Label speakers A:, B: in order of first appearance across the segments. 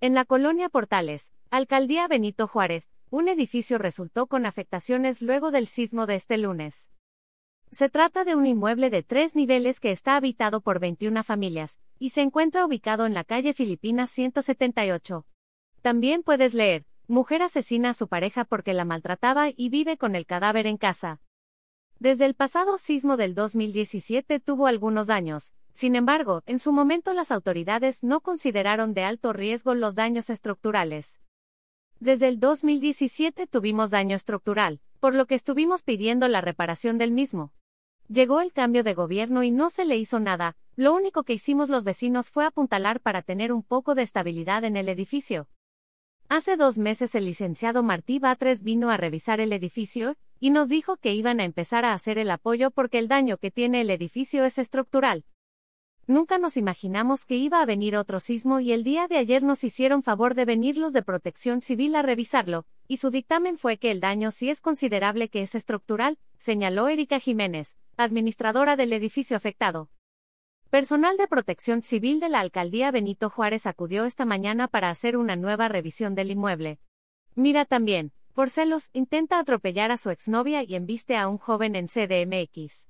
A: En la colonia Portales, Alcaldía Benito Juárez, un edificio resultó con afectaciones luego del sismo de este lunes. Se trata de un inmueble de tres niveles que está habitado por 21 familias, y se encuentra ubicado en la calle Filipinas 178. También puedes leer, mujer asesina a su pareja porque la maltrataba y vive con el cadáver en casa. Desde el pasado sismo del 2017 tuvo algunos daños, sin embargo, en su momento las autoridades no consideraron de alto riesgo los daños estructurales. Desde el 2017 tuvimos daño estructural, por lo que estuvimos pidiendo la reparación del mismo. Llegó el cambio de gobierno y no se le hizo nada, lo único que hicimos los vecinos fue apuntalar para tener un poco de estabilidad en el edificio. Hace dos meses el licenciado Martí Batres vino a revisar el edificio, y nos dijo que iban a empezar a hacer el apoyo porque el daño que tiene el edificio es estructural. Nunca nos imaginamos que iba a venir otro sismo y el día de ayer nos hicieron favor de venir los de protección civil a revisarlo, y su dictamen fue que el daño sí es considerable que es estructural, señaló Erika Jiménez, administradora del edificio afectado. Personal de protección civil de la alcaldía Benito Juárez acudió esta mañana para hacer una nueva revisión del inmueble. Mira también, por celos, intenta atropellar a su exnovia y embiste a un joven en CDMX.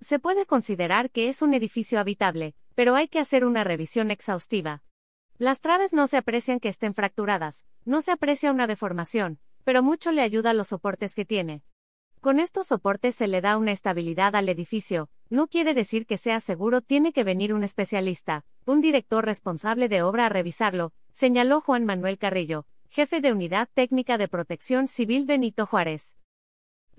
A: Se puede considerar que es un edificio habitable, pero hay que hacer una revisión exhaustiva. Las traves no se aprecian que estén fracturadas, no se aprecia una deformación, pero mucho le ayuda los soportes que tiene. Con estos soportes se le da una estabilidad al edificio, no quiere decir que sea seguro, tiene que venir un especialista, un director responsable de obra a revisarlo, señaló Juan Manuel Carrillo, jefe de Unidad Técnica de Protección Civil Benito Juárez.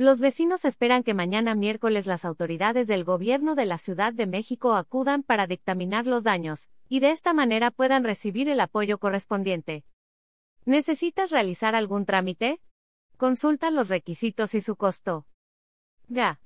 A: Los vecinos esperan que mañana miércoles las autoridades del gobierno de la Ciudad de México acudan para dictaminar los daños, y de esta manera puedan recibir el apoyo correspondiente. ¿Necesitas realizar algún trámite? Consulta los requisitos y su costo. GA.